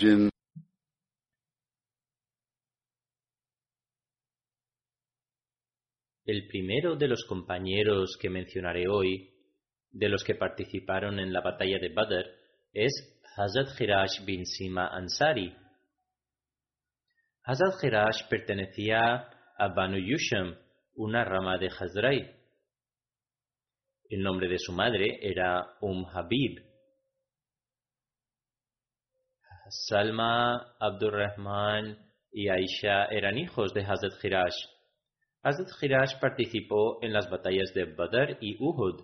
El primero de los compañeros que mencionaré hoy, de los que participaron en la batalla de Badr, es Hazrat Hirash bin Sima Ansari. Hazrat Hirash pertenecía a Banu Yusham, una rama de Hazrai. El nombre de su madre era Um Habib. Salma, Abdurrahman y Aisha eran hijos de Hazrat Hirash. Hazrat Hirash participó en las batallas de Badr y Uhud.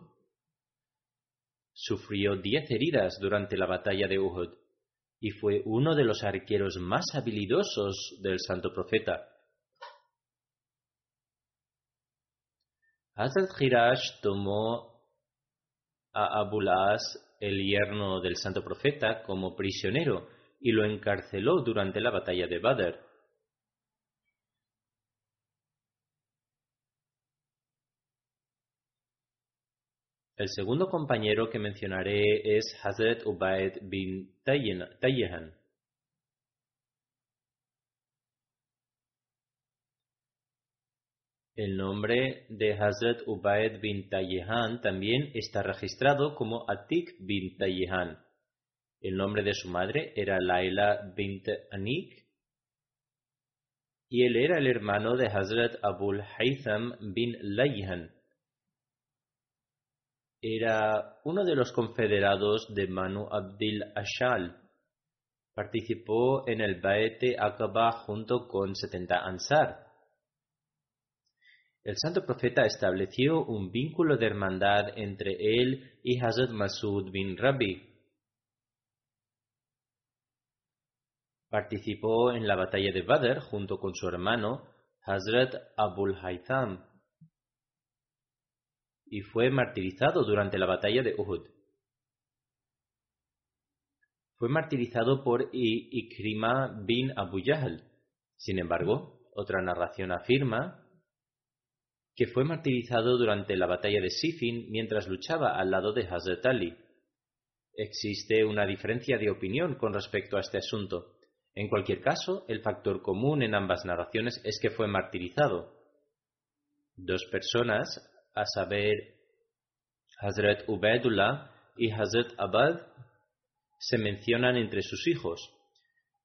Sufrió diez heridas durante la batalla de Uhud y fue uno de los arqueros más habilidosos del santo profeta. Hazrat Hirash tomó a Abul As, el yerno del santo profeta, como prisionero y lo encarceló durante la batalla de Badr. El segundo compañero que mencionaré es Hazrat Ubaid bin Tayyihan. El nombre de Hazrat Ubaid bin Tayyihan también está registrado como Atik bin Tayyihan. El nombre de su madre era Laila bint Anik y él era el hermano de Hazrat Abul Haytham bin Layhan era uno de los confederados de Manu Abdil Ashal. Participó en el Baete Aqaba junto con 70 Ansar. El santo profeta estableció un vínculo de hermandad entre él y Hazrat Masud bin Rabi. Participó en la batalla de Badr junto con su hermano Hazrat Abul Haytham y fue martirizado durante la batalla de Uhud. Fue martirizado por Ikrima bin Abu. Sin embargo, otra narración afirma que fue martirizado durante la batalla de Sifin mientras luchaba al lado de Hazrat Ali. Existe una diferencia de opinión con respecto a este asunto. En cualquier caso, el factor común en ambas narraciones es que fue martirizado. Dos personas a saber, Hazrat Ubaidullah y Hazrat Abad, se mencionan entre sus hijos.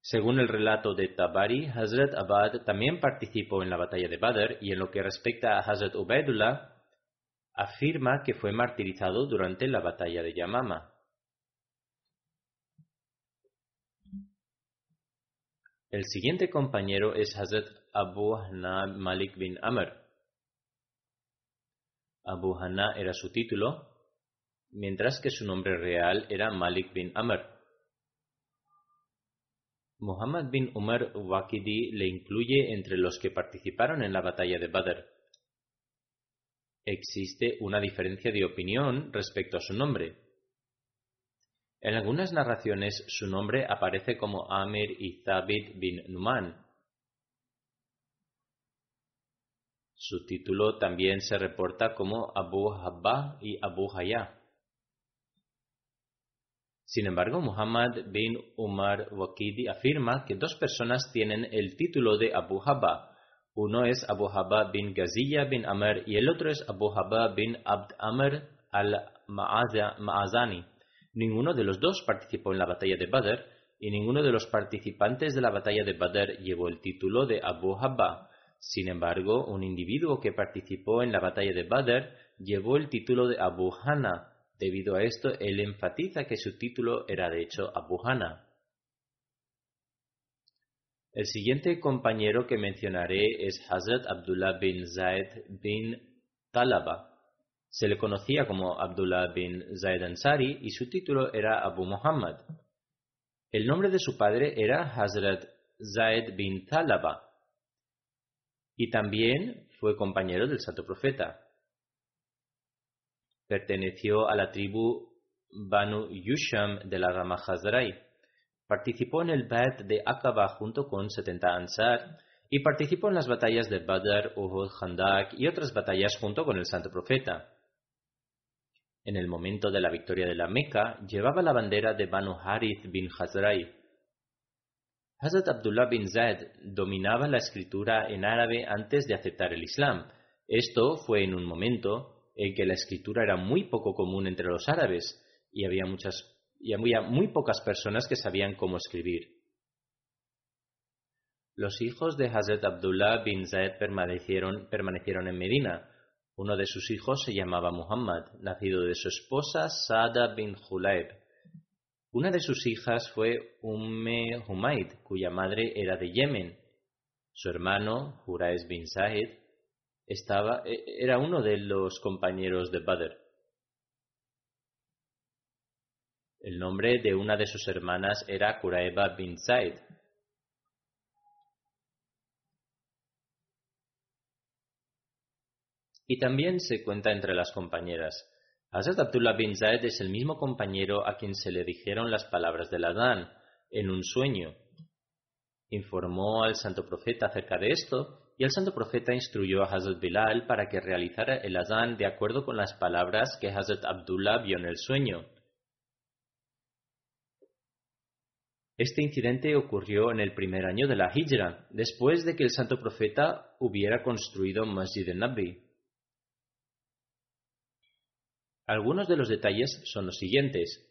Según el relato de Tabari, Hazrat Abad también participó en la batalla de Badr y en lo que respecta a Hazrat Ubaidullah, afirma que fue martirizado durante la batalla de Yamama. El siguiente compañero es Hazrat Abu Hana Malik bin Amr. Abu Hana era su título. mientras que su nombre real era Malik bin Amr. Muhammad bin Umar Waqidi le incluye entre los que participaron en la batalla de Badr. Existe una diferencia de opinión respecto a su nombre. En algunas narraciones su nombre aparece como Amir y Thabit bin Numan. Su título también se reporta como Abu Habba y Abu Hayya. Sin embargo, Muhammad bin Umar Waqidi afirma que dos personas tienen el título de Abu Habba. Uno es Abu Habba bin Ghaziyya bin Amr y el otro es Abu Habba bin Abd Amr al-Ma'azani. Ninguno de los dos participó en la batalla de Badr y ninguno de los participantes de la batalla de Badr llevó el título de Abu Habba. Sin embargo, un individuo que participó en la batalla de Badr llevó el título de Abu Hana, Debido a esto, él enfatiza que su título era de hecho Abu Hana. El siguiente compañero que mencionaré es Hazrat Abdullah bin Zaid bin Talaba. Se le conocía como Abdullah bin Zaid Ansari y su título era Abu Muhammad. El nombre de su padre era Hazrat Zaid bin Talaba y también fue compañero del Santo Profeta perteneció a la tribu Banu Yusham de la rama Hazrai. Participó en el Bad de Aqaba junto con 70 Ansar y participó en las batallas de Badr, Uhud, Khandak y otras batallas junto con el Santo Profeta. En el momento de la victoria de la Meca, llevaba la bandera de Banu Harith bin Hazrai. Hazrat Abdullah bin Zaid dominaba la escritura en árabe antes de aceptar el Islam. Esto fue en un momento en que la escritura era muy poco común entre los árabes y había muchas y había muy pocas personas que sabían cómo escribir. Los hijos de Hazrat Abdullah bin Zaid permanecieron, permanecieron en Medina. Uno de sus hijos se llamaba Muhammad, nacido de su esposa Sada bin Julayb. Una de sus hijas fue Umme Humaid, cuya madre era de Yemen. Su hermano, Hurais bin Zaid, estaba, e, era uno de los compañeros de Badr. El nombre de una de sus hermanas era Kuraeba bin Zaid. Y también se cuenta entre las compañeras. Hazrat Abdullah bin Zaid es el mismo compañero a quien se le dijeron las palabras del Adán en un sueño. Informó al santo profeta acerca de esto y el santo profeta instruyó a Hazrat Bilal para que realizara el azán de acuerdo con las palabras que Hazrat Abdullah vio en el sueño. Este incidente ocurrió en el primer año de la Hijra, después de que el santo profeta hubiera construido Masjid al-Nabi. Algunos de los detalles son los siguientes.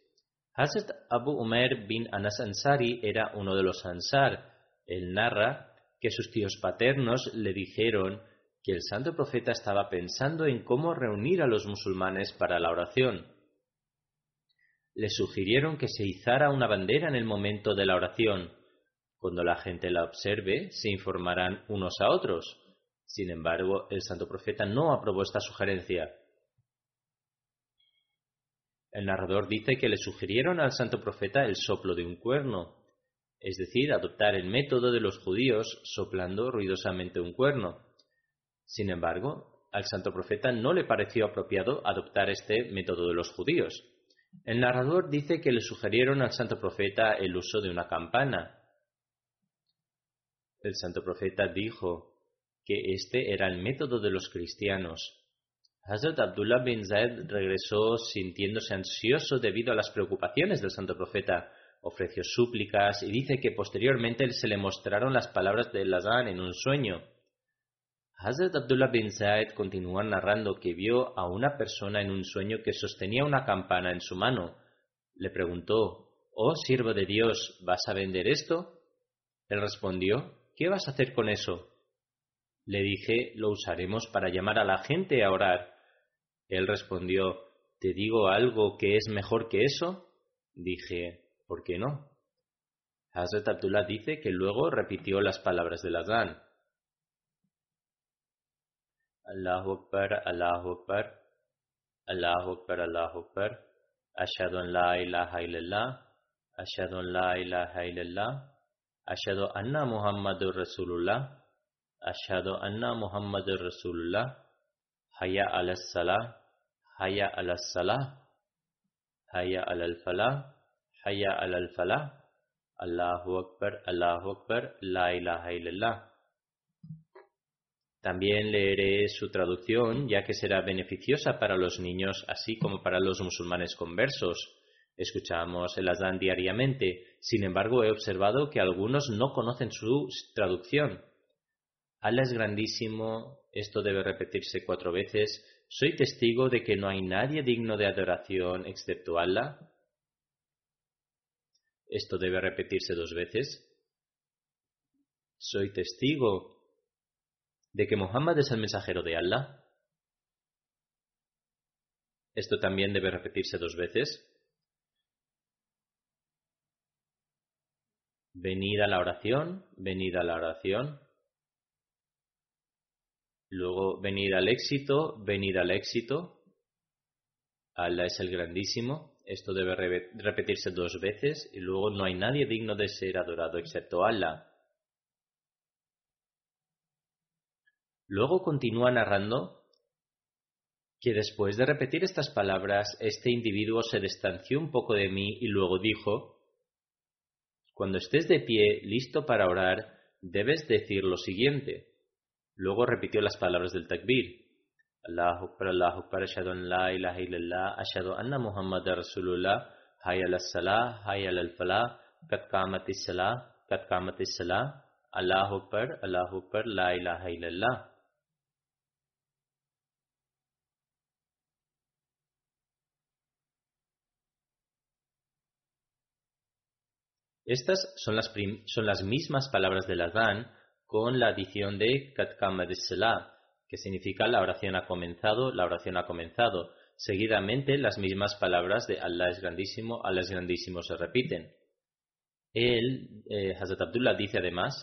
Hazrat Abu Umar bin Anas Ansari era uno de los Ansar. Él narra que sus tíos paternos le dijeron que el santo profeta estaba pensando en cómo reunir a los musulmanes para la oración. Le sugirieron que se izara una bandera en el momento de la oración. Cuando la gente la observe, se informarán unos a otros. Sin embargo, el santo profeta no aprobó esta sugerencia. El narrador dice que le sugirieron al santo profeta el soplo de un cuerno, es decir, adoptar el método de los judíos soplando ruidosamente un cuerno. Sin embargo, al santo profeta no le pareció apropiado adoptar este método de los judíos. El narrador dice que le sugirieron al santo profeta el uso de una campana. El santo profeta dijo que este era el método de los cristianos. Hazrat Abdullah bin Zaid regresó sintiéndose ansioso debido a las preocupaciones del santo profeta ofreció súplicas y dice que posteriormente se le mostraron las palabras de Lazán en un sueño. Hazrat Abdullah bin Zaid continúa narrando que vio a una persona en un sueño que sostenía una campana en su mano. Le preguntó, Oh siervo de Dios, ¿vas a vender esto? Él respondió, ¿qué vas a hacer con eso? Le dije, lo usaremos para llamar a la gente a orar. Él respondió, ¿te digo algo que es mejor que eso? Dije, ¿Por qué no? Hazrat Abdullah dice que luego repitió las palabras del Azán. Allahu Akbar, Allahu Akbar, Allahu Akbar, Allahu Akbar. Ashhadu an la ilaha illallah. Ashhadu an la ilaha illallah. Ashhadu anna Muhammadur Rasulullah. Ashhadu anna Muhammadur Rasulullah. Hayya ala salah. Hayya ala salah. Hayya ala falah. Hayya ala falah. Allahu Akbar, Allahu Akbar, La ilaha illallah. También leeré su traducción, ya que será beneficiosa para los niños, así como para los musulmanes conversos. Escuchamos el Adán diariamente, sin embargo he observado que algunos no conocen su traducción. Allah es grandísimo, esto debe repetirse cuatro veces. Soy testigo de que no hay nadie digno de adoración excepto Allah. Esto debe repetirse dos veces. Soy testigo de que Muhammad es el mensajero de Allah? Esto también debe repetirse dos veces. Venida la oración, venida la oración. Luego, venida al éxito, venida al éxito. Allah es el grandísimo. Esto debe repetirse dos veces. Y luego, no hay nadie digno de ser adorado excepto Allah. Luego continúa narrando que después de repetir estas palabras, este individuo se distanció un poco de mí y luego dijo, Cuando estés de pie, listo para orar, debes decir lo siguiente. Luego repitió las palabras del takbir. Allahu Akbar, Allahu Akbar, ashadu an la ilaha illallah, ashadu anna Muhammad Rasulullah, hayya al salah, hayya al falah, kat qamatis salah, kat qamatis salah, Allahu Akbar, Allahu Akbar, la ilaha illallah. Estas son las, son las mismas palabras del Adán con la adición de Katkama de Selah, que significa la oración ha comenzado, la oración ha comenzado. Seguidamente las mismas palabras de Allah es grandísimo, Allah es grandísimo se repiten. Él, eh, Hazrat Abdullah dice además,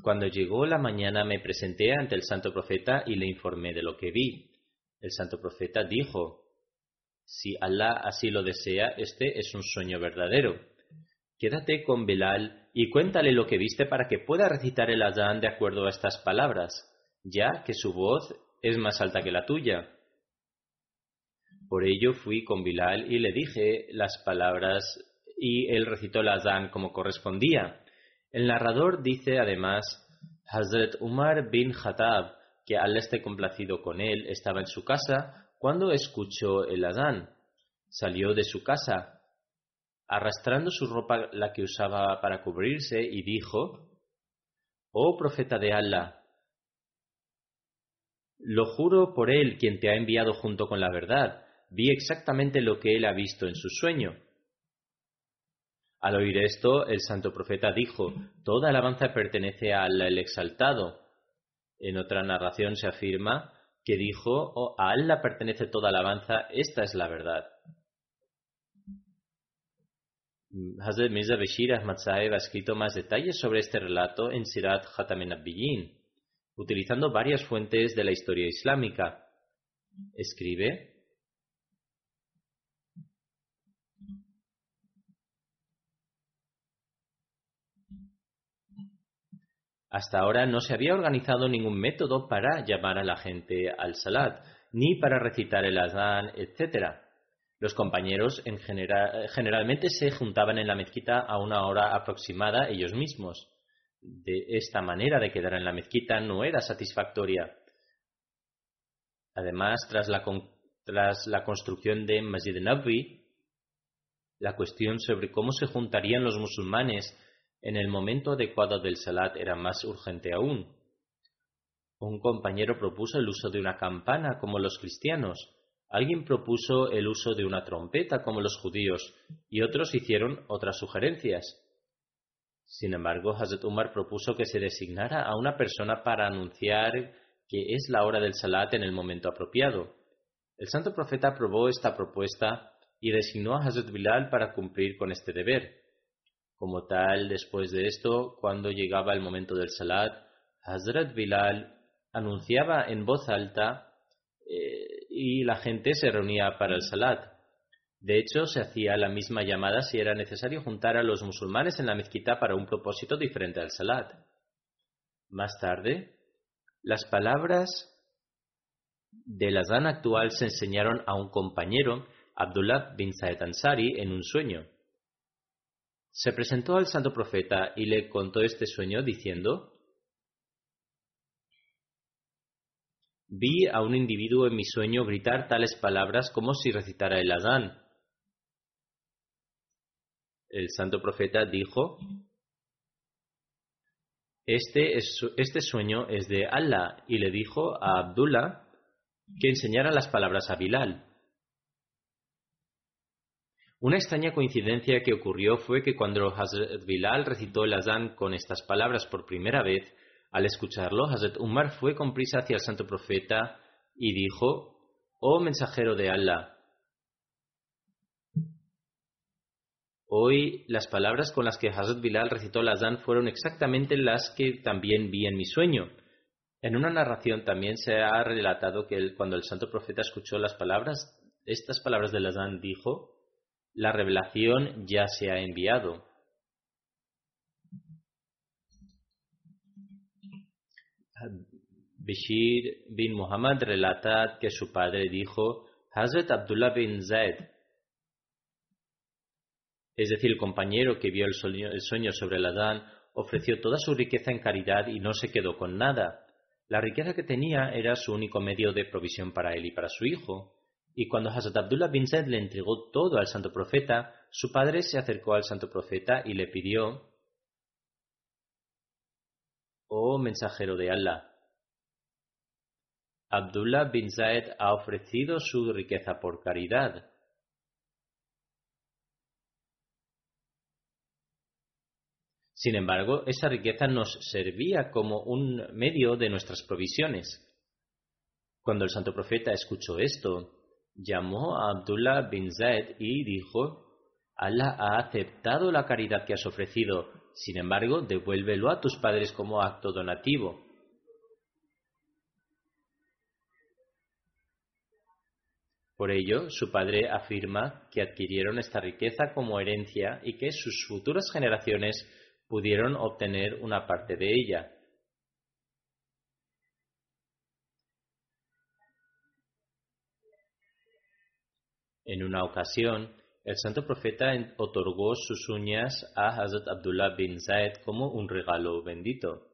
cuando llegó la mañana me presenté ante el santo profeta y le informé de lo que vi. El santo profeta dijo, si Allah así lo desea, este es un sueño verdadero. Quédate con Bilal y cuéntale lo que viste para que pueda recitar el Adán de acuerdo a estas palabras, ya que su voz es más alta que la tuya. Por ello fui con Bilal y le dije las palabras y él recitó el Adán como correspondía. El narrador dice además, Hazrat Umar bin Khattab, que al esté complacido con él, estaba en su casa cuando escuchó el Adán. Salió de su casa arrastrando su ropa la que usaba para cubrirse, y dijo, Oh profeta de Allah, lo juro por él quien te ha enviado junto con la verdad, vi exactamente lo que él ha visto en su sueño. Al oír esto, el santo profeta dijo, Toda alabanza pertenece al el exaltado. En otra narración se afirma que dijo, oh, a Allah pertenece toda alabanza, esta es la verdad. Hazrat Mirza Bashir Ahmad Sahib ha escrito más detalles sobre este relato en Sirat Abdiyin, utilizando varias fuentes de la historia islámica. Escribe. Hasta ahora no se había organizado ningún método para llamar a la gente al salat, ni para recitar el azán, etc. Los compañeros en general, generalmente se juntaban en la mezquita a una hora aproximada ellos mismos. De esta manera de quedar en la mezquita no era satisfactoria. Además, tras la, construcción de Masjid Nabi, la cuestión sobre cómo se juntarían los musulmanes en el momento adecuado del salat era más urgente aún. Un compañero propuso el uso de una campana como los cristianos, Alguien propuso el uso de una trompeta como los judíos y otros hicieron otras sugerencias. Sin embargo, Hazrat Umar propuso que se designara a una persona para anunciar que es la hora del salat en el momento apropiado. El santo profeta aprobó esta propuesta y designó a Hazrat Bilal para cumplir con este deber. Como tal, después de esto, cuando llegaba el momento del salat, Hazrat Bilal anunciaba en voz alta eh, y la gente se reunía para el salat. De hecho, se hacía la misma llamada si era necesario juntar a los musulmanes en la mezquita para un propósito diferente al salat. Más tarde, las palabras del azán actual se enseñaron a un compañero, Abdullah bin Saed Ansari, en un sueño. Se presentó al santo profeta y le contó este sueño diciendo, Vi a un individuo en mi sueño gritar tales palabras como si recitara el Adán. El santo profeta dijo, este, este sueño es de Allah y le dijo a Abdullah que enseñara las palabras a Bilal. Una extraña coincidencia que ocurrió fue que cuando Hazrat Bilal recitó el Adán con estas palabras por primera vez, al escucharlo, Hazrat Umar fue con prisa hacia el santo profeta y dijo, Oh mensajero de Allah, hoy las palabras con las que Hazrat Bilal recitó Azán fueron exactamente las que también vi en mi sueño. En una narración también se ha relatado que cuando el santo profeta escuchó las palabras, estas palabras del Azán dijo, la revelación ya se ha enviado. Bashir bin Muhammad relata que su padre dijo, Hazrat Abdullah bin Zaid, es decir, el compañero que vio el sueño, sobre el Adán, ofreció toda su riqueza en caridad y no se quedó con nada. La riqueza que tenía era su único medio de provisión para él y para su hijo. Y cuando Hazrat Abdullah bin Zaid le entregó todo al santo profeta, su padre se acercó al santo profeta y le pidió, Oh mensajero de Allah, Abdullah bin Zaid ha ofrecido su riqueza por caridad. Sin embargo, esa riqueza nos servía como un medio de nuestras provisiones. Cuando el santo profeta escuchó esto, llamó a Abdullah bin Zaid y dijo, Allah ha aceptado la caridad que has ofrecido, sin embargo, devuélvelo a tus padres como acto donativo. Por ello, su padre afirma que adquirieron esta riqueza como herencia y que sus futuras generaciones pudieron obtener una parte de ella. En una ocasión, el santo profeta otorgó sus uñas a Hazrat Abdullah bin Zaid como un regalo bendito.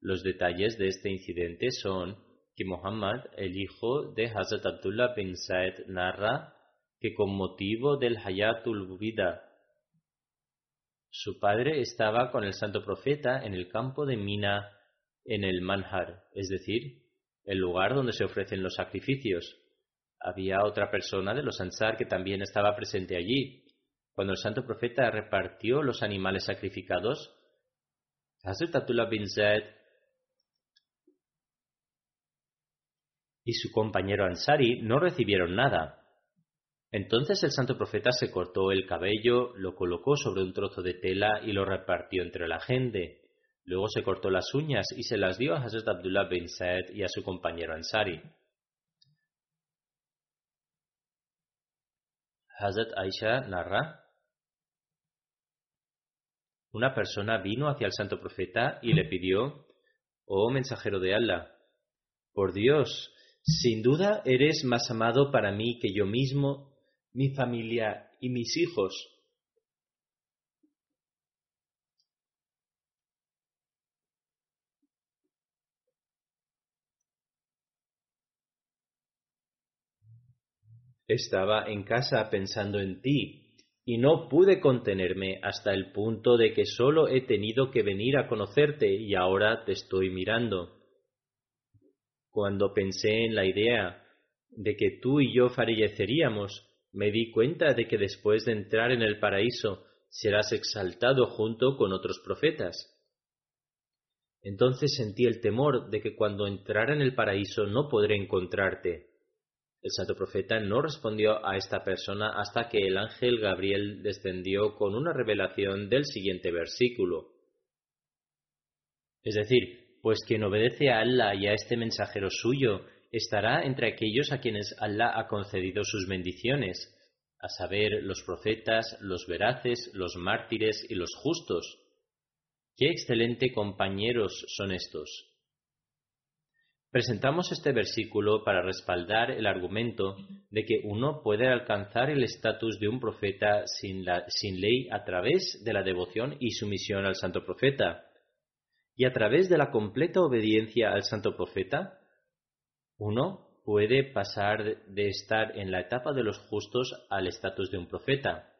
Los detalles de este incidente son que Muhammad, el hijo de Hazrat Abdullah bin Said, narra que con motivo del Hayatul Vida, su padre estaba con el santo profeta en el campo de Mina en el Manhar, es decir, el lugar donde se ofrecen los sacrificios. Había otra persona de los Ansar que también estaba presente allí. Cuando el santo profeta repartió los animales sacrificados, Hazrat Abdullah bin Zaid y su compañero Ansari no recibieron nada. Entonces el santo profeta se cortó el cabello, lo colocó sobre un trozo de tela y lo repartió entre la gente. Luego se cortó las uñas y se las dio a Hazrat Abdullah bin Said y a su compañero Ansari. Hazrat Aisha narra una persona vino hacia el santo profeta y le pidió, oh mensajero de Allah, por Dios, sin duda eres más amado para mí que yo mismo, mi familia y mis hijos. Estaba en casa pensando en ti y no pude contenerme hasta el punto de que solo he tenido que venir a conocerte y ahora te estoy mirando. Cuando pensé en la idea de que tú y yo falleceríamos, me di cuenta de que después de entrar en el paraíso serás exaltado junto con otros profetas. Entonces sentí el temor de que cuando entrara en el paraíso no podré encontrarte. El santo profeta no respondió a esta persona hasta que el ángel Gabriel descendió con una revelación del siguiente versículo. Es decir, pues quien obedece a Allah y a este mensajero suyo estará entre aquellos a quienes Allah ha concedido sus bendiciones. a saber, los profetas, los veraces, los mártires y los justos. ¡Qué excelente compañeros son estos! Presentamos este versículo para respaldar el argumento de que uno puede alcanzar el estatus de un profeta sin, sin, ley a través de la devoción y sumisión al santo profeta. Y a través de la completa obediencia al santo profeta, uno puede pasar de estar en la etapa de los justos al estatus de un profeta.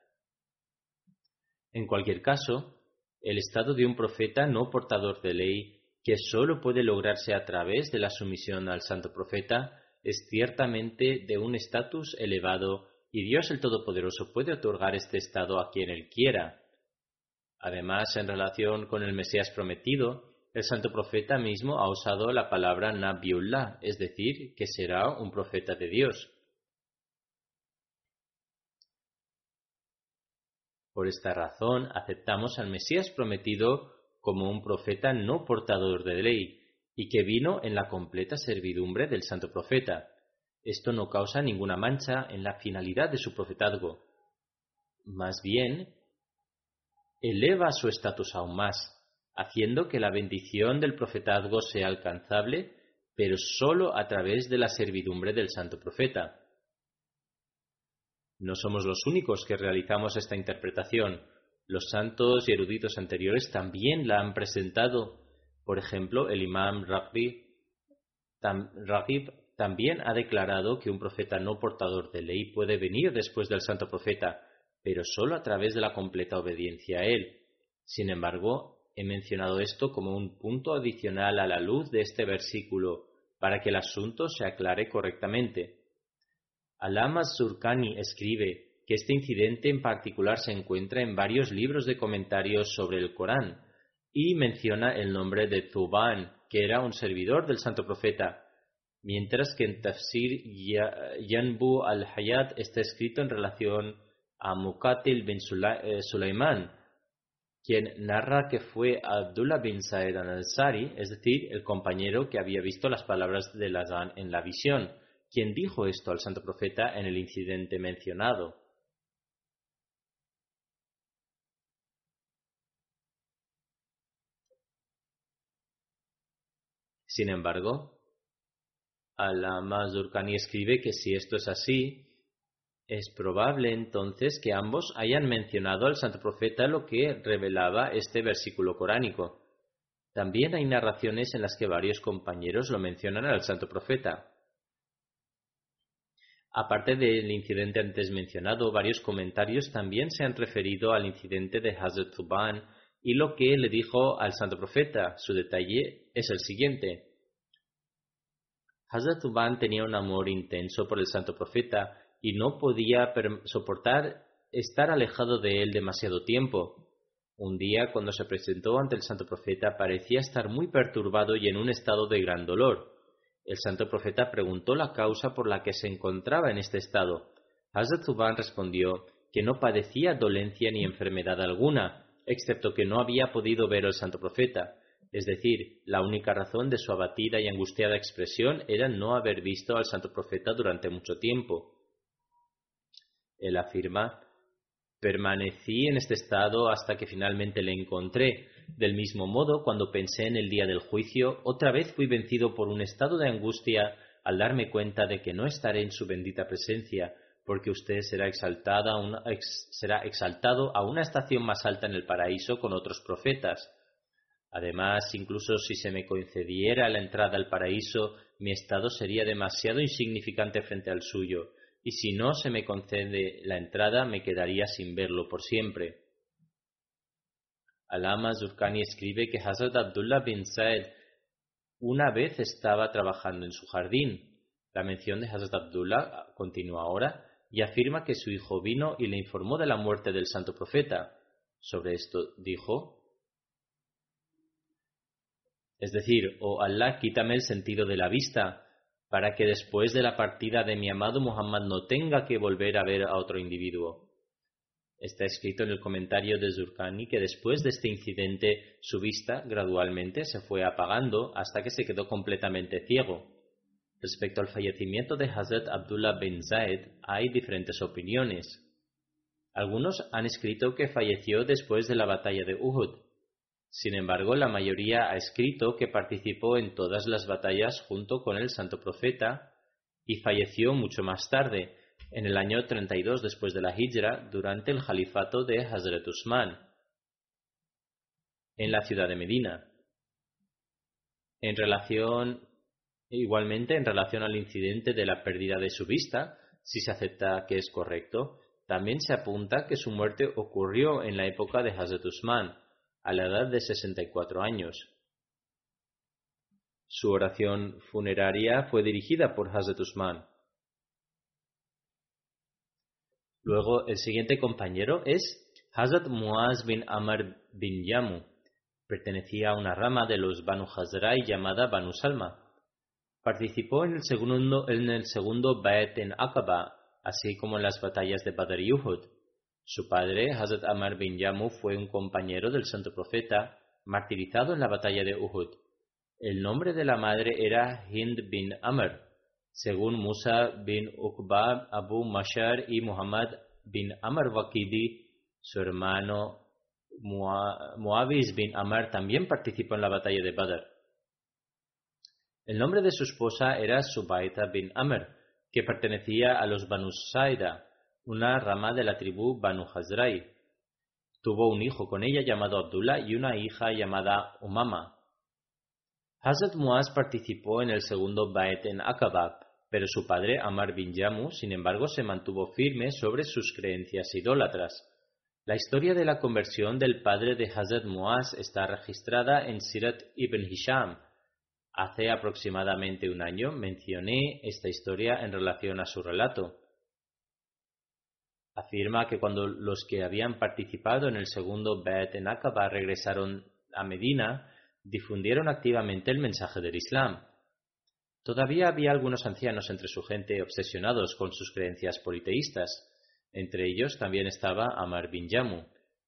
En cualquier caso, el estado de un profeta no portador de ley, que sólo puede lograrse a través de la sumisión al santo profeta, es ciertamente de un estatus elevado y Dios el Todopoderoso puede otorgar este estado a quien él quiera. Además, en relación con el Mesías prometido, el santo profeta mismo ha usado la palabra Nabiullah, es decir, que será un profeta de Dios. Por esta razón, aceptamos al Mesías prometido como un profeta no portador de ley y que vino en la completa servidumbre del santo profeta. Esto no causa ninguna mancha en la finalidad de su profetazgo. Más bien, eleva su estatus aún más, haciendo que la bendición del profetazgo sea alcanzable, pero sólo a través de la servidumbre del santo profeta. No somos los únicos que realizamos esta interpretación. Los santos y eruditos anteriores también la han presentado. Por ejemplo, el imam Raghib, también ha declarado que un profeta no portador de ley puede venir después del santo profeta, pero sólo a través de la completa obediencia a él. Sin embargo, He mencionado esto como un punto adicional a la luz de este versículo para que el asunto se aclare correctamente. Alama Surkani escribe que este incidente en particular se encuentra en varios libros de comentarios sobre el Corán y menciona el nombre de Zuban, que era un servidor del santo profeta, mientras que en Tafsir Yanbu al-Hayat está escrito en relación a Muqatil bin eh, Sulaiman, quien narra que fue Abdullah bin Saed al-Ansari, es decir, el compañero que había visto las palabras de Lazán en la visión, quien dijo esto al santo profeta en el incidente mencionado. Sin embargo, Al-Mazurkani escribe que si esto es así, es probable entonces que ambos hayan mencionado al santo profeta lo que revelaba este versículo coránico. También hay narraciones en las que varios compañeros lo mencionan al santo profeta. Aparte del incidente antes mencionado, varios comentarios también se han referido al incidente de Hazrat Zuban y lo que le dijo al santo profeta. Su detalle es el siguiente. Hazrat Zuban tenía un amor intenso por el santo profeta y no podía soportar estar alejado de él demasiado tiempo. Un día, cuando se presentó ante el santo profeta, parecía estar muy perturbado y en un estado de gran dolor. El santo profeta preguntó la causa por la que se encontraba en este estado. Hazrat Zuban respondió que no padecía dolencia ni enfermedad alguna, excepto que no había podido ver al santo profeta. Es decir, la única razón de su abatida y angustiada expresión era no haber visto al santo profeta durante mucho tiempo. Él afirma, permanecí en este estado hasta que finalmente le encontré. Del mismo modo, cuando pensé en el día del juicio, otra vez fui vencido por un estado de angustia al darme cuenta de que no estaré en su bendita presencia, porque usted será, será exaltado a una estación más alta en el paraíso con otros profetas. Además, incluso si se me concediera la entrada al paraíso, mi estado sería demasiado insignificante frente al suyo, y si no se me concede la entrada me quedaría sin verlo por siempre. Alama Zurkani escribe que Hazrat Abdullah bin Saed una vez estaba trabajando en su jardín. La mención de Hazrat Abdullah continúa ahora y afirma que su hijo vino y le informó de la muerte del santo profeta. Sobre esto dijo, es decir, oh Allah, quítame el sentido de la vista, para que después de la partida de mi amado Muhammad no tenga que volver a ver a otro individuo. Está escrito en el comentario de Zurkani que después de este incidente su vista gradualmente se fue apagando hasta que se quedó completamente ciego. Respecto al fallecimiento de Hazrat Abdullah bin Zaid hay diferentes opiniones. Algunos han escrito que falleció después de la batalla de Uhud. Sin embargo, la mayoría ha escrito que participó en todas las batallas junto con el santo profeta y falleció mucho más tarde, en el año 32 después de la Hijra, durante el califato de Hazrat Usman, en la ciudad de Medina. En relación, igualmente, en relación al incidente de la pérdida de su vista, si se acepta que es correcto, también se apunta que su muerte ocurrió en la época de Hazrat Usman, a la edad de 64 años. Su oración funeraria fue dirigida por Hazrat Usman. Luego, el siguiente compañero es Hazrat Muaz bin Amr bin Yamu. Pertenecía a una rama de los Banu Hazrai llamada Banu Salma. Participó en el segundo, en segundo en Aqaba, así como en las batallas de Badr y Uhud. Su padre, Hazrat Amr bin Yamu, fue un compañero del santo profeta, martirizado en la batalla de Uhud. El nombre de la madre era Hind bin Amr, según Musa bin Uqba, Abu Mashar y Muhammad bin Amr Waqidi, su hermano Muawiz bin Amr también participó en la batalla de Badr. El nombre de su esposa era Subaita bin Amr, que pertenecía a los Banu Saida, una rama de la tribu Banu Hazrai. Tuvo un hijo con ella llamado Abdullah y una hija llamada Umama. Hazrat Muaz participó en el segundo Baet en Aqaba, pero su padre Amar bin Yamu, sin embargo, se mantuvo firme sobre sus creencias idólatras. La historia de la conversión del padre de Hazrat Muaz está registrada en Sirat ibn Hisham. Hace aproximadamente un año mencioné esta historia en relación a su relato afirma que cuando los que habían participado en el segundo Bet en Aqaba regresaron a Medina, difundieron activamente el mensaje del Islam. Todavía había algunos ancianos entre su gente obsesionados con sus creencias politeístas. Entre ellos también estaba Amar bin Yamu.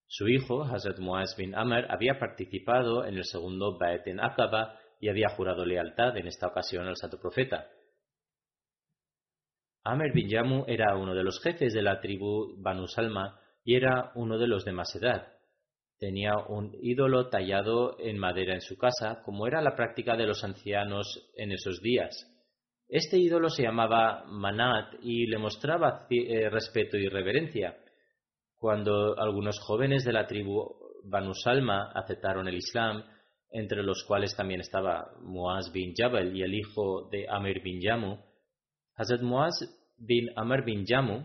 Su hijo, Hazrat Muaz bin Amr, había participado en el segundo Bet en Aqaba y había jurado lealtad en esta ocasión al santo profeta. Amer bin Yamu era uno de los jefes de la tribu Banu Salma y era uno de los de más edad. Tenía un ídolo tallado en madera en su casa, como era la práctica de los ancianos en esos días. Este ídolo se llamaba Manat y le mostraba eh, respeto y reverencia. Cuando algunos jóvenes de la tribu Banu Salma aceptaron el Islam, entre los cuales también estaba Muaz bin Jabal y el hijo de Amir bin Yamu, Hazrat Muaz bin Amr bin Yamu,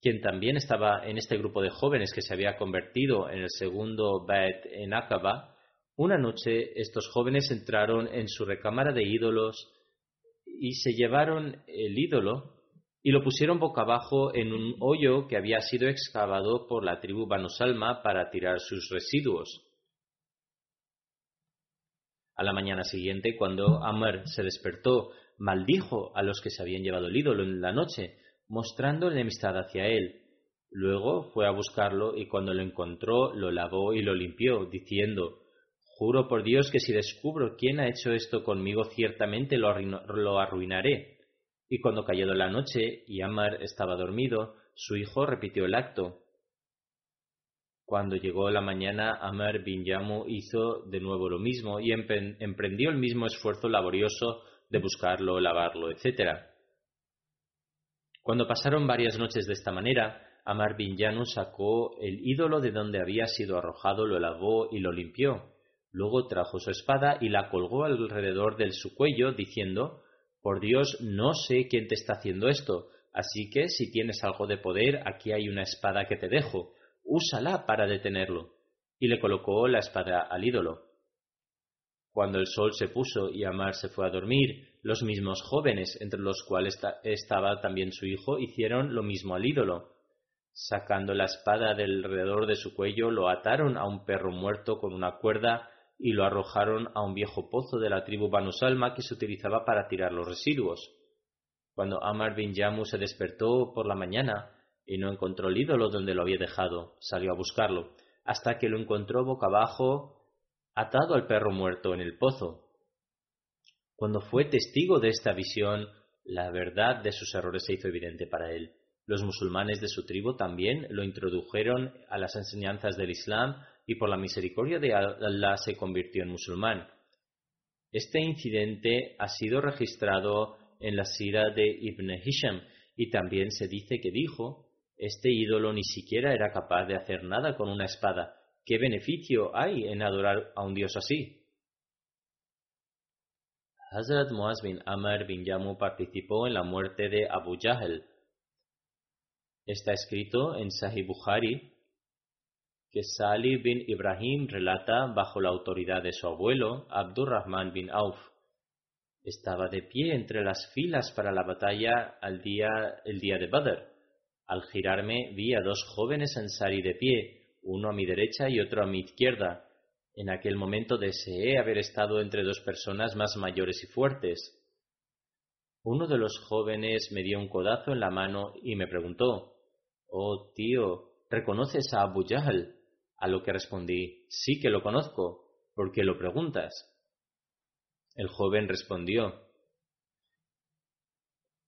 quien también estaba en este grupo de jóvenes que se había convertido en el segundo Bait en Aqaba, una noche estos jóvenes entraron en su recámara de ídolos y se llevaron el ídolo y lo pusieron boca abajo en un hoyo que había sido excavado por la tribu Banu Salma para tirar sus residuos. A la mañana siguiente, cuando Amr se despertó maldijo a los que se habían llevado el ídolo en la noche, mostrando enemistad hacia él. Luego fue a buscarlo y cuando lo encontró lo lavó y lo limpió, diciendo Juro por Dios que si descubro quién ha hecho esto conmigo, ciertamente lo, arruinaré. Y cuando cayó la noche y Amar estaba dormido, su hijo repitió el acto. Cuando llegó la mañana, Amar bin Yamu hizo de nuevo lo mismo y emprendió el mismo esfuerzo laborioso de buscarlo, lavarlo, etc. Cuando pasaron varias noches de esta manera, Amar bin Yanu sacó el ídolo de donde había sido arrojado, lo lavó y lo limpió. Luego trajo su espada y la colgó alrededor de su cuello, diciendo Por Dios, no sé quién te está haciendo esto, así que si tienes algo de poder, aquí hay una espada que te dejo, úsala para detenerlo. Y le colocó la espada al ídolo. Cuando el sol se puso y Amar se fue a dormir, los mismos jóvenes, entre los cuales estaba también su hijo, hicieron lo mismo al ídolo. Sacando la espada del alrededor de su cuello, lo ataron a un perro muerto con una cuerda y lo arrojaron a un viejo pozo de la tribu Banu Salma que se utilizaba para tirar los residuos. Cuando Amar bin Yamu se despertó por la mañana y no encontró el ídolo donde lo había dejado, salió a buscarlo, hasta que lo encontró boca abajo atado al perro muerto en el pozo. Cuando fue testigo de esta visión, la verdad de sus errores se hizo evidente para él. Los musulmanes de su tribu también lo introdujeron a las enseñanzas del Islam y por la misericordia de Allah se convirtió en musulmán. Este incidente ha sido registrado en la sira de Ibn Hisham y también se dice que dijo, este ídolo ni siquiera era capaz de hacer nada con una espada. ¿Qué beneficio hay en adorar a un dios así? Hazrat Muaz bin Amr bin Yamu participó en la muerte de Abu Jahl. Está escrito en Sahih Bukhari que Salih bin Ibrahim relata bajo la autoridad de su abuelo, Abdurrahman bin Auf. Estaba de pie entre las filas para la batalla al día, el día de Badr. Al girarme vi a dos jóvenes ansari de pie, uno a mi derecha y otro a mi izquierda. En aquel momento deseé haber estado entre dos personas más mayores y fuertes. Uno de los jóvenes me dio un codazo en la mano y me preguntó Oh, tío, ¿reconoces a Abu Jahl? A lo que respondí Sí que lo conozco. ¿Por qué lo preguntas? El joven respondió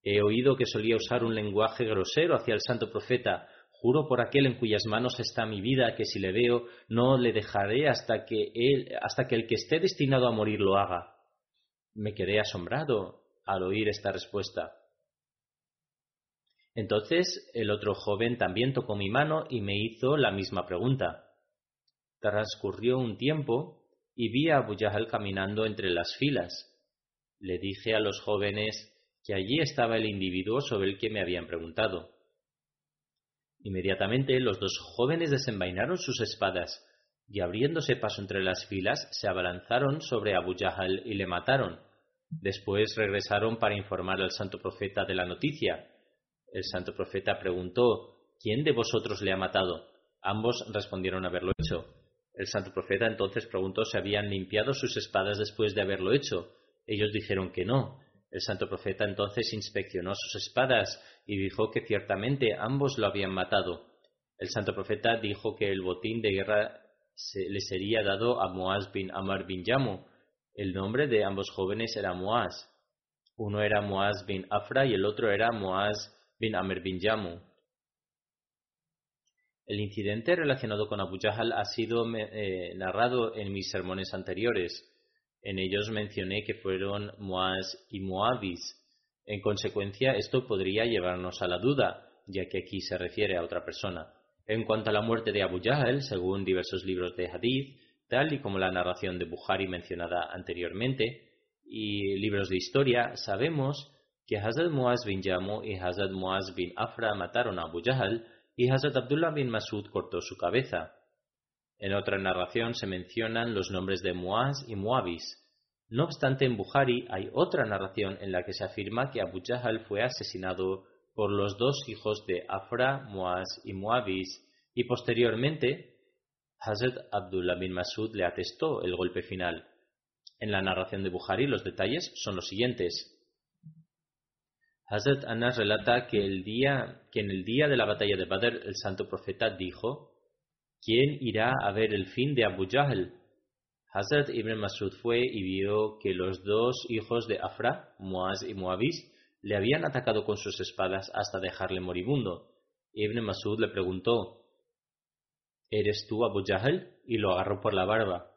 He oído que solía usar un lenguaje grosero hacia el santo profeta. Juro por aquel en cuyas manos está mi vida que si le veo no le dejaré hasta que él, hasta que el que esté destinado a morir lo haga. Me quedé asombrado al oír esta respuesta. Entonces el otro joven también tocó mi mano y me hizo la misma pregunta. Transcurrió un tiempo y vi a Abu caminando entre las filas. Le dije a los jóvenes que allí estaba el individuo sobre el que me habían preguntado. Inmediatamente los dos jóvenes desenvainaron sus espadas y abriéndose paso entre las filas se abalanzaron sobre Abu Jahl y le mataron. Después regresaron para informar al santo profeta de la noticia. El santo profeta preguntó ¿Quién de vosotros le ha matado? Ambos respondieron haberlo hecho. El santo profeta entonces preguntó si habían limpiado sus espadas después de haberlo hecho. Ellos dijeron que no. El santo profeta entonces inspeccionó sus espadas y dijo que ciertamente ambos lo habían matado. El santo profeta dijo que el botín de guerra le sería dado a Muaz bin Amar bin Yamu. El nombre de ambos jóvenes era Muaz. Uno era Muaz bin Afra y el otro era Muaz bin Amr bin Yamu. El incidente relacionado con Abu Jahl ha sido eh, narrado en mis sermones anteriores. En ellos mencioné que fueron Moaz y Moabis. En consecuencia, esto podría llevarnos a la duda, ya que aquí se refiere a otra persona. En cuanto a la muerte de Abu Jahl, según diversos libros de Hadith, tal y como la narración de Bukhari mencionada anteriormente, y libros de historia, sabemos que Hazrat Muaz bin Jamu y Hazrat Muaz bin Afra mataron a Abu Jahl y Hazrat Abdullah bin Masud cortó su cabeza. En otra narración se mencionan los nombres de Muaz y Muabis. No obstante, en Bukhari hay otra narración en la que se afirma que Abu Jahl fue asesinado por los dos hijos de Afra, Muaz y Muabis, y posteriormente Hazrat Abdullah bin Masud le atestó el golpe final. En la narración de Bukhari los detalles son los siguientes. Hazrat Anas relata que, que en el día de la batalla de Badr el santo profeta dijo ¿Quién irá a ver el fin de Abu Jahl? Hazrat Ibn Masud fue y vio que los dos hijos de Afra, Muaz y Muavis, le habían atacado con sus espadas hasta dejarle moribundo. Ibn Masud le preguntó, ¿Eres tú Abu Jahl? y lo agarró por la barba.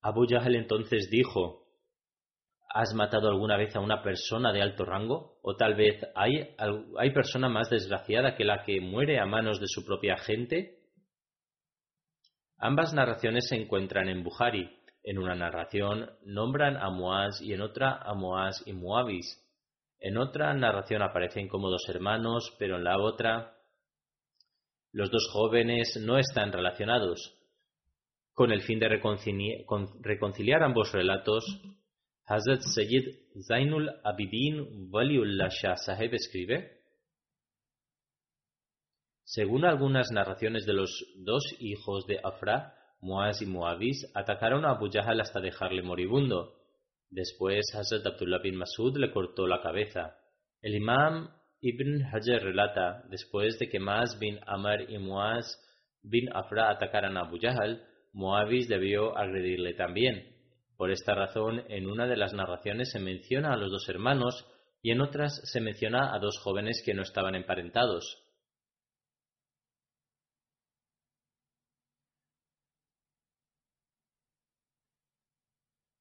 Abu Jahl entonces dijo, ¿Has matado alguna vez a una persona de alto rango? ¿O tal vez hay, hay persona más desgraciada que la que muere a manos de su propia gente? Ambas narraciones se encuentran en Bukhari. En una narración nombran a Muaz y en otra a Muaz y Muavis. En otra narración aparecen como dos hermanos, pero en la otra los dos jóvenes no están relacionados. Con el fin de reconciliar ambos relatos, Hazrat Sayyid Zainul Abidin Waliullah Shah escribe, según algunas narraciones de los dos hijos de Afra, Muaz y Muavis, atacaron a Abu Jahl hasta dejarle moribundo. Después Hazrat Abdullah bin Masud le cortó la cabeza. El imam Ibn Hajar relata, después de que Maz bin Amr y Muaz bin Afra atacaran a Abu Jahl, Muavis debió agredirle también. Por esta razón, en una de las narraciones se menciona a los dos hermanos y en otras se menciona a dos jóvenes que no estaban emparentados.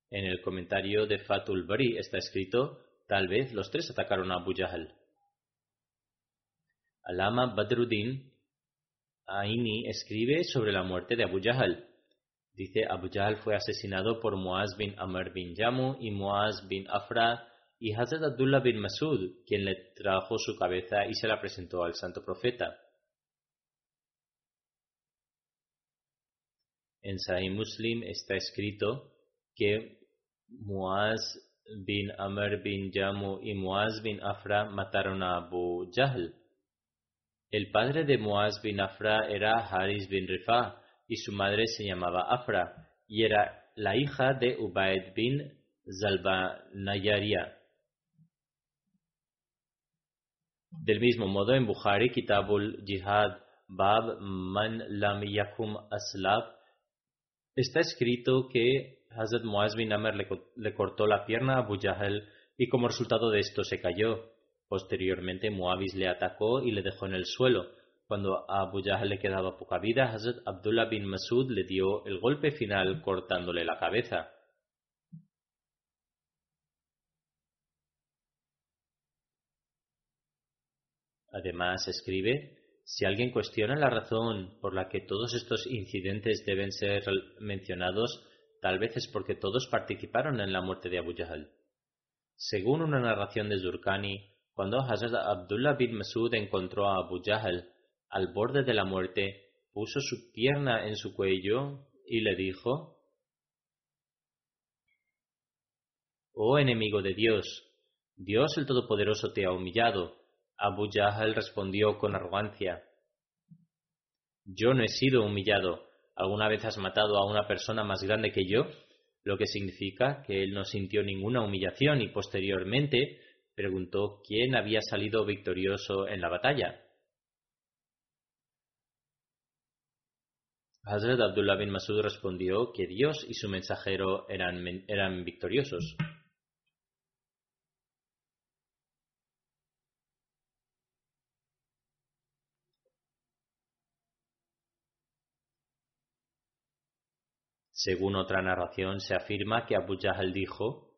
En el comentario de Fatul Bari está escrito, tal vez los tres atacaron a Abu Jahl. Alama Badruddin Aini escribe sobre la muerte de Abu Jahl. Dice, Abu Jahl fue asesinado por Muaz bin Amr bin Yamu y Muaz bin Afra y Hazrat Abdullah bin Masud, quien le trajo su cabeza y se la presentó al santo profeta. En Sahih Muslim está escrito que Muaz bin Amr bin Yamu y Muaz bin Afra mataron a Abu Jahl. El padre de Muaz bin Afra era Haris bin Rifa y su madre se llamaba Afra y era la hija de Ubaid bin Zalbanayaria. Del mismo modo, en Bukhari, Kitabul Jihad Bab Man Lam Yakum Aslab, está escrito que Hazrat Muaz bin Amr le, cortó la pierna a Abu Jahl y como resultado de esto se cayó. Posteriormente Muavis le atacó y le dejó en el suelo. Cuando a Abu Jahl le quedaba poca vida, Hazrat Abdullah bin Masud le dio el golpe final cortándole la cabeza. Además, escribe, si alguien cuestiona la razón por la que todos estos incidentes deben ser mencionados, Tal vez es porque todos participaron en la muerte de Abu Jahl. Según una narración de Zurkani, cuando Hazrat Abdullah bin Masud encontró a Abu Jahl al borde de la muerte, puso su pierna en su cuello y le dijo, Oh enemigo de Dios, Dios el Todopoderoso te ha humillado. Abu Jahl respondió con arrogancia, Yo no he sido humillado, ¿Alguna vez has matado a una persona más grande que yo? Lo que significa que él no sintió ninguna humillación y posteriormente preguntó quién había salido victorioso en la batalla. Hazrat Abdullah bin Masud respondió que Dios y su mensajero eran, eran victoriosos. Según otra narración, se afirma que Abu Jahl dijo,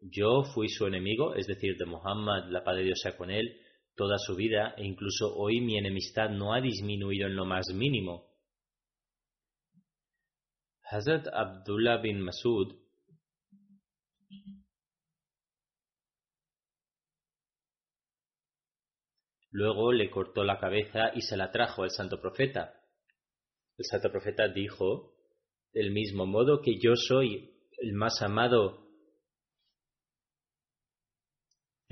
Yo fui su enemigo, es decir, de Muhammad, la paz de Dios sea con él, toda su vida, e incluso hoy mi enemistad no ha disminuido en lo más mínimo. Hazrat Abdullah bin Masud Luego le cortó la cabeza y se la trajo al santo profeta. El santo profeta dijo, del mismo modo que yo soy el más amado,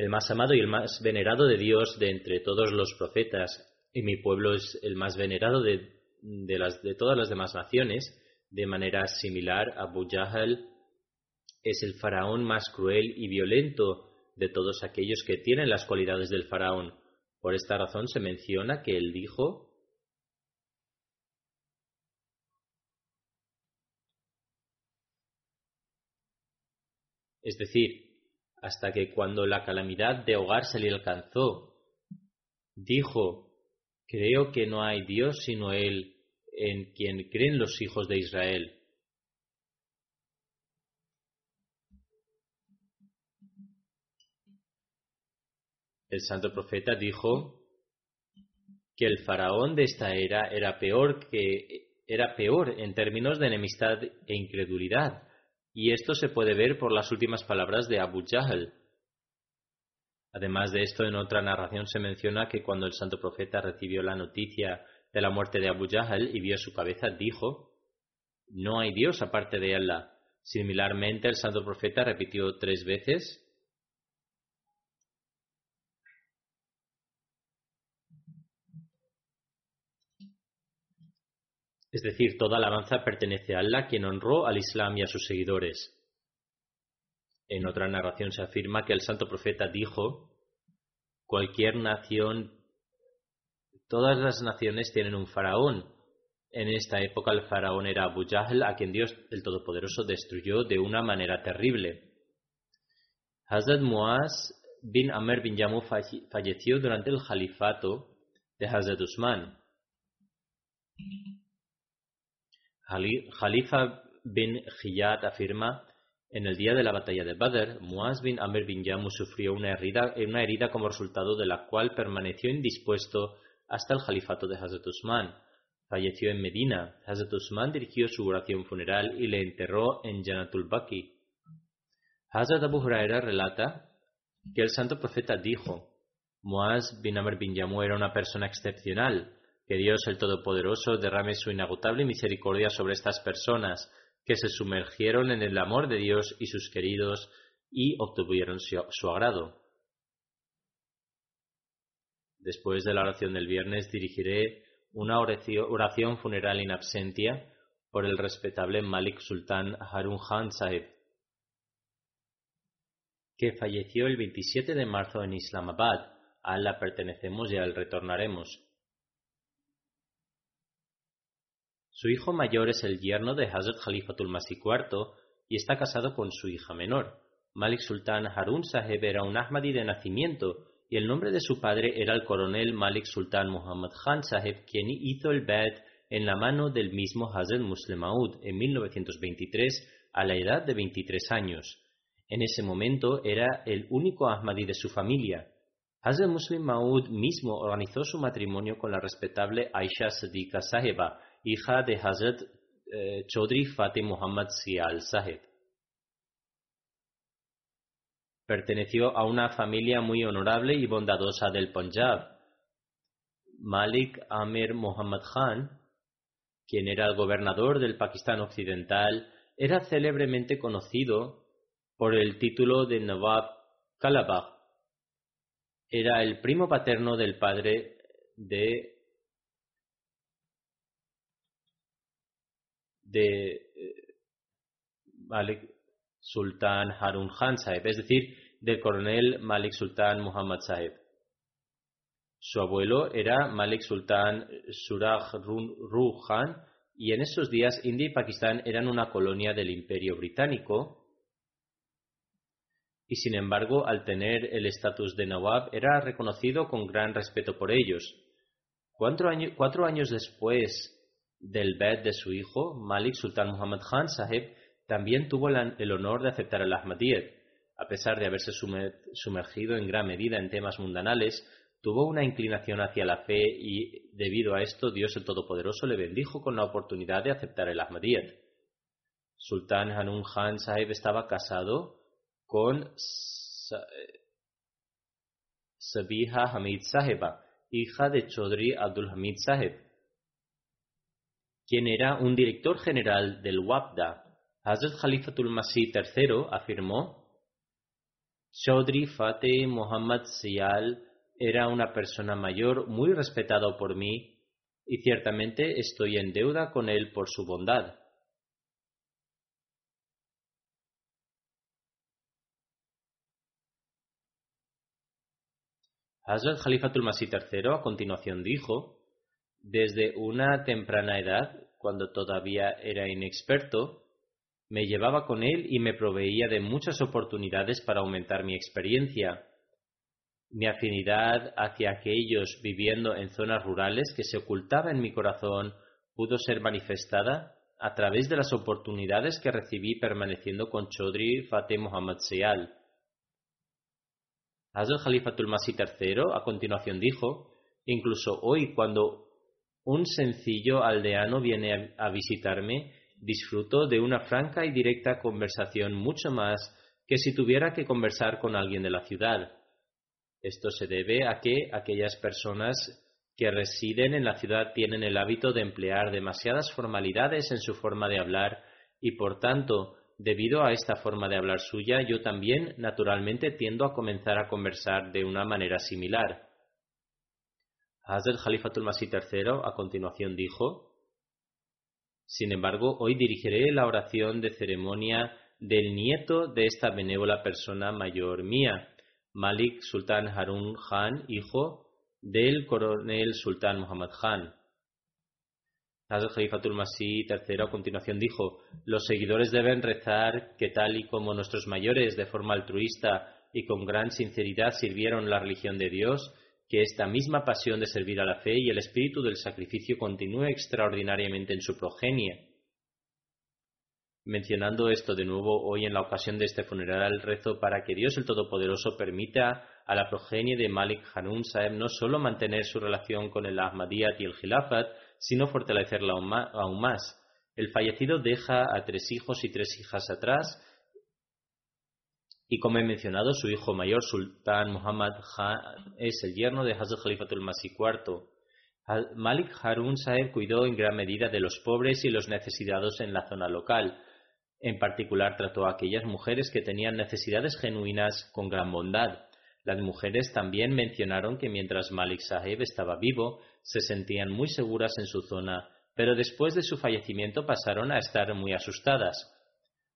el más amado y el más venerado de Dios de entre todos los profetas, y mi pueblo es el más venerado de, de todas las demás naciones, de manera similar, Abu Jahl es el faraón más cruel y violento de todos aquellos que tienen las cualidades del faraón. Por esta razón se menciona que él dijo Es decir, hasta que cuando la calamidad de hogar se le alcanzó, dijo, creo que no hay Dios sino Él en quien creen los hijos de Israel. El santo profeta dijo que el faraón de esta era era peor que era peor en términos de enemistad e incredulidad y esto se puede ver por las últimas palabras de Abu Jahl. Además de esto, en otra narración se menciona que cuando el santo profeta recibió la noticia de la muerte de Abu Jahl y vio su cabeza, dijo, No hay Dios aparte de Allah. Similarmente, el santo profeta repitió tres veces, Es decir, toda alabanza pertenece a Allah, quien honró al Islam y a sus seguidores. En otra narración se afirma que el santo profeta dijo, cualquier nación, todas las naciones tienen un faraón. En esta época el faraón era Abu Jahl, a quien Dios el Todopoderoso destruyó de una manera terrible. Hazrat Muaz bin Amr bin Yamu falleció durante el califato de Hazrat Usman. Khalifa bin Hiyat afirma, en el día de la batalla de Badr, Muaz bin Amr bin Yamu sufrió una herida, una herida como resultado de la cual permaneció indispuesto hasta el califato de Hazrat Usman. Falleció en Medina. Hazrat Usman dirigió su oración funeral y le enterró en Janatul Baki. Hazrat Abu Huraira relata que el santo profeta dijo, Muaz bin Amr bin Yamu era una persona excepcional, que Dios el Todopoderoso derrame su inagotable misericordia sobre estas personas, que se sumergieron en el amor de Dios y sus queridos y obtuvieron su agrado. Después de la oración del viernes dirigiré una oración funeral in absentia por el respetable Malik Sultan Harun Khan Sahib, que falleció el 27 de marzo en Islamabad. A la pertenecemos y a él retornaremos. Su hijo mayor es el yerno de Hazrat Khalifatul Masih IV y está casado con su hija menor. Malik Sultan Harun Sahib era un Ahmadi de nacimiento y el nombre de su padre era el coronel Malik Sultan Muhammad Khan Sahib, quien hizo el bed en la mano del mismo Hazrat Muslim Maud en 1923 a la edad de 23 años. En ese momento era el único Ahmadi de su familia. Hazrat Muslim Maud mismo organizó su matrimonio con la respetable Aisha Sadiqa Sahiba, hija de Hazrat eh, Chaudhry Fateh Muhammad Sial Sahib. Perteneció a una familia muy honorable y bondadosa del Punjab. Malik Amir Muhammad Khan, quien era el gobernador del Pakistán Occidental, era célebremente conocido por el título de Nawab Kalabagh. Era el primo paterno del padre de de eh, Malik Sultan Harun Khan Sahib, es decir, del coronel Malik Sultan Muhammad Sahib. Su abuelo era Malik Sultan Suraj Ruh Khan y en esos días India y Pakistán eran una colonia del Imperio Británico y sin embargo al tener el estatus de Nawab era reconocido con gran respeto por ellos. Cuatro, años después del bed de su hijo, Malik Sultan Muhammad Khan Sahib también tuvo el honor de aceptar el Ahmadiyyat. A pesar de haberse sumergido en gran medida en temas mundanales, tuvo una inclinación hacia la fe y, debido a esto, Dios el Todopoderoso le bendijo con la oportunidad de aceptar el Ahmadiyyat. Sultan Hanun Khan Sahib estaba casado con Sabiha Hamid Sahiba, hija de Chaudhry Abdul Hamid Sahib, quien era un director general del WAPDA. Hazrat Khalifatul Masih III afirmó, Chaudhry Fateh Muhammad Sial era una persona mayor muy respetado por mí y ciertamente estoy en deuda con él por su bondad. Hazrat Khalifatul Masih III a continuación dijo, desde una temprana edad, cuando todavía era inexperto, me llevaba con él y me proveía de muchas oportunidades para aumentar mi experiencia. Mi afinidad hacia aquellos viviendo en zonas rurales que se ocultaba en mi corazón pudo ser manifestada a través de las oportunidades que recibí permaneciendo con Chaudhry Fateh Muhammad Seal. Hazrat Khalifatul Masih III a continuación dijo, incluso hoy cuando un sencillo aldeano viene a visitarme, disfruto de una franca y directa conversación mucho más que si tuviera que conversar con alguien de la ciudad. Esto se debe a que aquellas personas que residen en la ciudad tienen el hábito de emplear demasiadas formalidades en su forma de hablar y por tanto Debido a esta forma de hablar suya, yo también naturalmente tiendo a comenzar a conversar de una manera similar. Hazrat Khalifatul Masih III a continuación dijo, Sin embargo, hoy dirigiré la oración de ceremonia del nieto de esta benévola persona mayor mía, Malik Sultan Harun Khan, hijo del coronel Sultan Muhammad Khan. Hazrat Khalifatul Masih III a continuación dijo, los seguidores deben rezar que tal y como nuestros mayores de forma altruista y con gran sinceridad sirvieron la religión de Dios, que esta misma pasión de servir a la fe y el espíritu del sacrificio continúe extraordinariamente en su progenie. Mencionando esto de nuevo hoy en la ocasión de este funeral, rezo para que Dios el Todopoderoso permita a la progenie de Malik Hanun Saeb no solo mantener su relación con el Ahmadiyyat y el Khilafat, sino fortalecerla aún más. El fallecido deja a tres hijos y tres hijas atrás, y como he mencionado, su hijo mayor, Sultán Muhammad Khan, es el yerno de Hazrat Khalifatul Masih IV. Malik Harun Saeb cuidó en gran medida de los pobres y los necesitados en la zona local. En particular trató a aquellas mujeres que tenían necesidades genuinas con gran bondad. Las mujeres también mencionaron que mientras Malik Saheb estaba vivo, se sentían muy seguras en su zona, pero después de su fallecimiento pasaron a estar muy asustadas.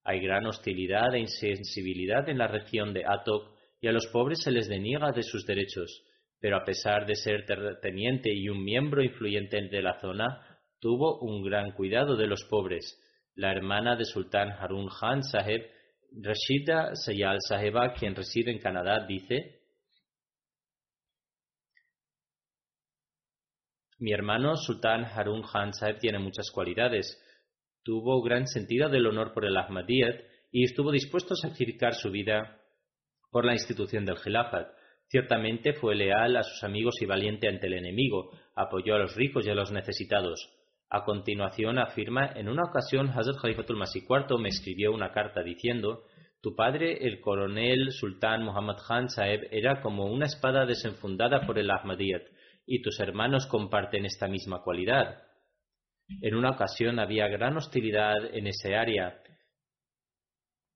Hay gran hostilidad e insensibilidad en la región de Atok y a los pobres se les deniega de sus derechos, pero a pesar de ser terrateniente y un miembro influyente de la zona, tuvo un gran cuidado de los pobres. La hermana de Sultán Harun Khan Saheb, Rashida Sayal Saheba, quien reside en Canadá, dice Mi hermano Sultán Harun Khan Saheb tiene muchas cualidades, Tuvo gran sentido del honor por el Ahmadiyyat y estuvo dispuesto a sacrificar su vida por la institución del Khilafat. Ciertamente fue leal a sus amigos y valiente ante el enemigo, apoyó a los ricos y a los necesitados. A continuación afirma, en una ocasión Hazrat Khalifatul Masih IV me escribió una carta diciendo, tu padre, el coronel Sultán Muhammad Khan Saeb, era como una espada desenfundada por el Ahmadiyyat, y tus hermanos comparten esta misma cualidad. En una ocasión había gran hostilidad en ese área.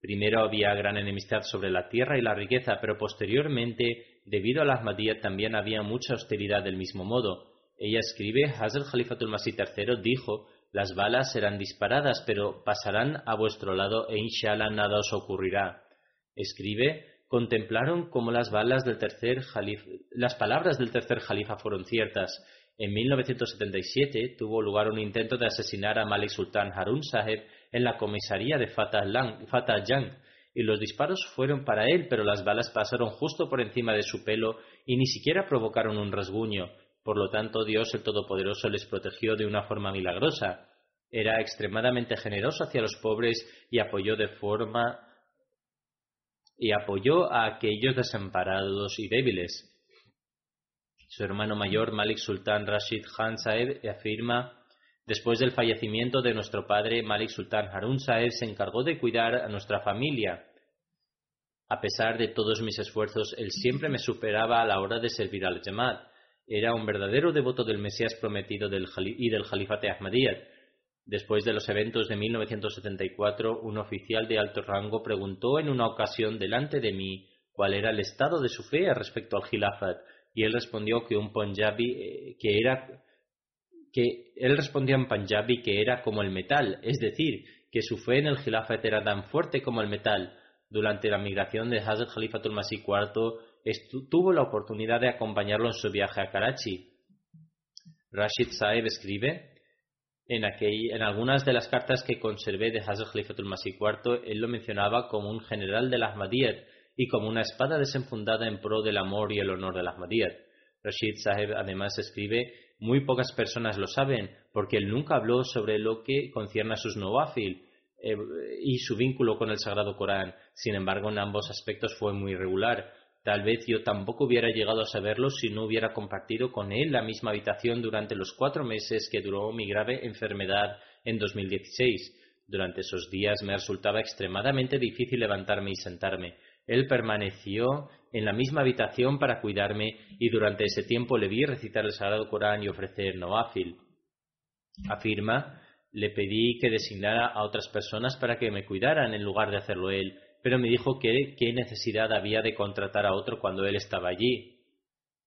Primero había gran enemistad sobre la tierra y la riqueza, pero posteriormente, debido a la Ahmadiyya, también había mucha hostilidad del mismo modo. Ella escribe, Hazrat Khalifatul Masih III dijo, las balas serán disparadas, pero pasarán a vuestro lado e inshallah nada os ocurrirá. Escribe, contemplaron cómo las balas del tercer las palabras del tercer califa fueron ciertas, en 1977 tuvo lugar un intento de asesinar a Malik Sultan Harun Saheb en la comisaría de Fatah, Jang y los disparos fueron para él, pero las balas pasaron justo por encima de su pelo y ni siquiera provocaron un rasguño. Por lo tanto, Dios el Todopoderoso les protegió de una forma milagrosa. Era extremadamente generoso hacia los pobres y apoyó de forma y apoyó a aquellos desamparados y débiles. Su hermano mayor, Malik Sultan Rashid Khan Saeb, afirma Después del fallecimiento de nuestro padre, Malik Sultan Harun Saeb se encargó de cuidar a nuestra familia. A pesar de todos mis esfuerzos, él siempre me superaba a la hora de servir al Jamaat. Era un verdadero devoto del Mesías prometido y del Jalifate Ahmadiyyat. Después de los eventos de 1974, un oficial de alto rango preguntó en una ocasión delante de mí cuál era el estado de su fe respecto al Khilafat y él respondió que un Punjabi eh, que era que él respondía en Punjabi que era como el metal, es decir, que su fe en el Khilafat era tan fuerte como el metal. Durante la migración de Hazrat Khalifatul Masih IV, tuvo la oportunidad de acompañarlo en su viaje a Karachi. Rashid Saeb escribe, en, en algunas de las cartas que conservé de Hazrat Khalifatul Masih IV, él lo mencionaba como un general de la Ahmadiyyat y como una espada desenfundada en pro del amor y el honor de la Ahmadiyyat. Rashid Saheb además escribe, muy pocas personas lo saben, porque él nunca habló sobre lo que concierne a sus novafil eh, y su vínculo con el Sagrado Corán. Sin embargo, en ambos aspectos fue muy regular. Tal vez yo tampoco hubiera llegado a saberlo si no hubiera compartido con él la misma habitación durante los cuatro meses que duró mi grave enfermedad en 2016. Durante esos días me resultaba extremadamente difícil levantarme y sentarme. Él permaneció en la misma habitación para cuidarme y durante ese tiempo le vi recitar el Sagrado Corán y ofrecer noáfil. Afirma, le pedí que designara a otras personas para que me cuidaran en lugar de hacerlo él, pero me dijo que qué necesidad había de contratar a otro cuando él estaba allí.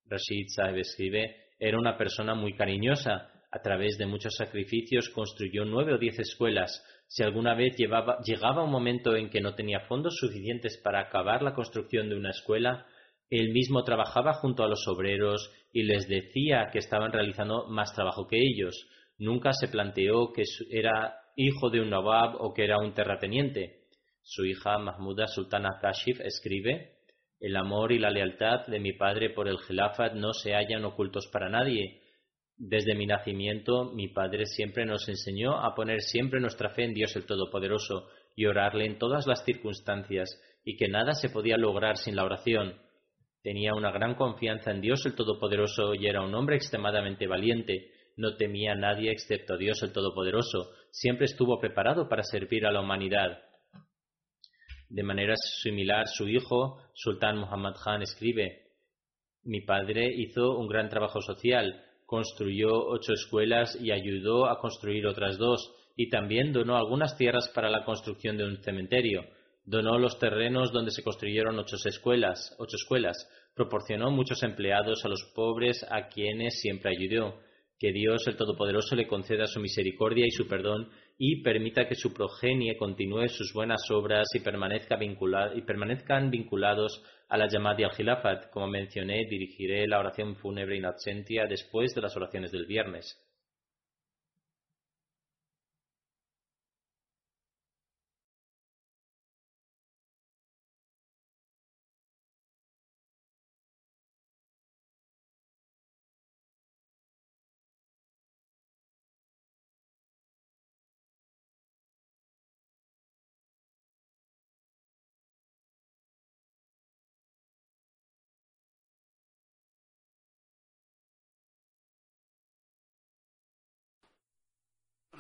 Rashid Saeb escribe, era una persona muy cariñosa, a través de muchos sacrificios construyó nueve o diez escuelas, si alguna vez llegaba un momento en que no tenía fondos suficientes para acabar la construcción de una escuela, él mismo trabajaba junto a los obreros y les decía que estaban realizando más trabajo que ellos. Nunca se planteó que era hijo de un nawab o que era un terrateniente. Su hija Mahmuda Sultana Kashif escribe El amor y la lealtad de mi padre por el Khilafat no se hallan ocultos para nadie. Desde mi nacimiento, mi padre siempre nos enseñó a poner siempre nuestra fe en Dios el Todopoderoso y orarle en todas las circunstancias, y que nada se podía lograr sin la oración. Tenía una gran confianza en Dios el Todopoderoso y era un hombre extremadamente valiente. No temía a nadie excepto a Dios el Todopoderoso. Siempre estuvo preparado para servir a la humanidad. De manera similar, su hijo, Sultán Muhammad Khan, escribe, Mi padre hizo un gran trabajo social, construyó ocho escuelas y ayudó a construir otras dos, y también donó algunas tierras para la construcción de un cementerio. Donó los terrenos donde se construyeron ocho escuelas, ocho escuelas, proporcionó muchos empleados a los pobres a quienes siempre ayudó. Que Dios el Todopoderoso le conceda su misericordia y su perdón y permita que su progenie continúe sus buenas obras y, permanezca y permanezcan vinculados a la llamada y al. Como mencioné, dirigiré la oración fúnebre in absentia después de las oraciones del viernes.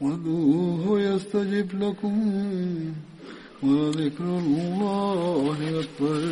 وادعوه يستجب لكم ولذكر الله أكبر